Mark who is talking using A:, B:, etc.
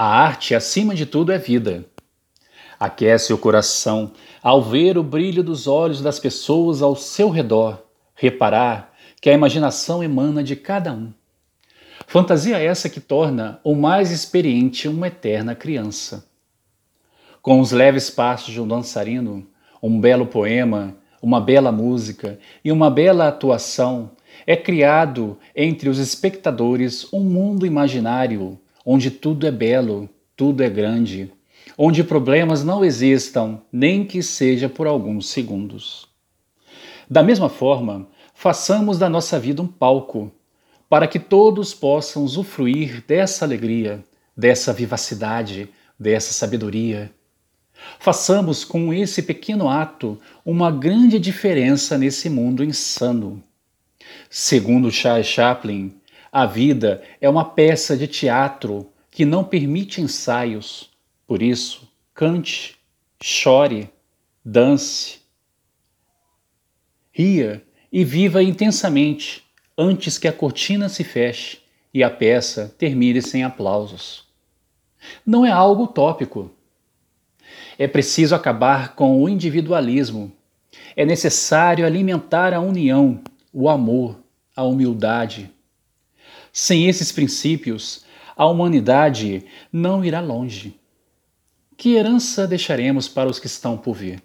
A: A arte, acima de tudo, é vida. Aquece o coração ao ver o brilho dos olhos das pessoas ao seu redor, reparar que a imaginação emana de cada um. Fantasia essa que torna o mais experiente uma eterna criança. Com os leves passos de um dançarino, um belo poema, uma bela música e uma bela atuação, é criado entre os espectadores um mundo imaginário onde tudo é belo, tudo é grande, onde problemas não existam, nem que seja por alguns segundos. Da mesma forma, façamos da nossa vida um palco, para que todos possam usufruir dessa alegria, dessa vivacidade, dessa sabedoria. Façamos com esse pequeno ato uma grande diferença nesse mundo insano. Segundo Charles Chaplin, a vida é uma peça de teatro que não permite ensaios. Por isso, cante, chore, dance, ria e viva intensamente antes que a cortina se feche e a peça termine sem aplausos. Não é algo utópico. É preciso acabar com o individualismo. É necessário alimentar a união, o amor, a humildade, sem esses princípios, a humanidade não irá longe. Que herança deixaremos para os que estão por vir?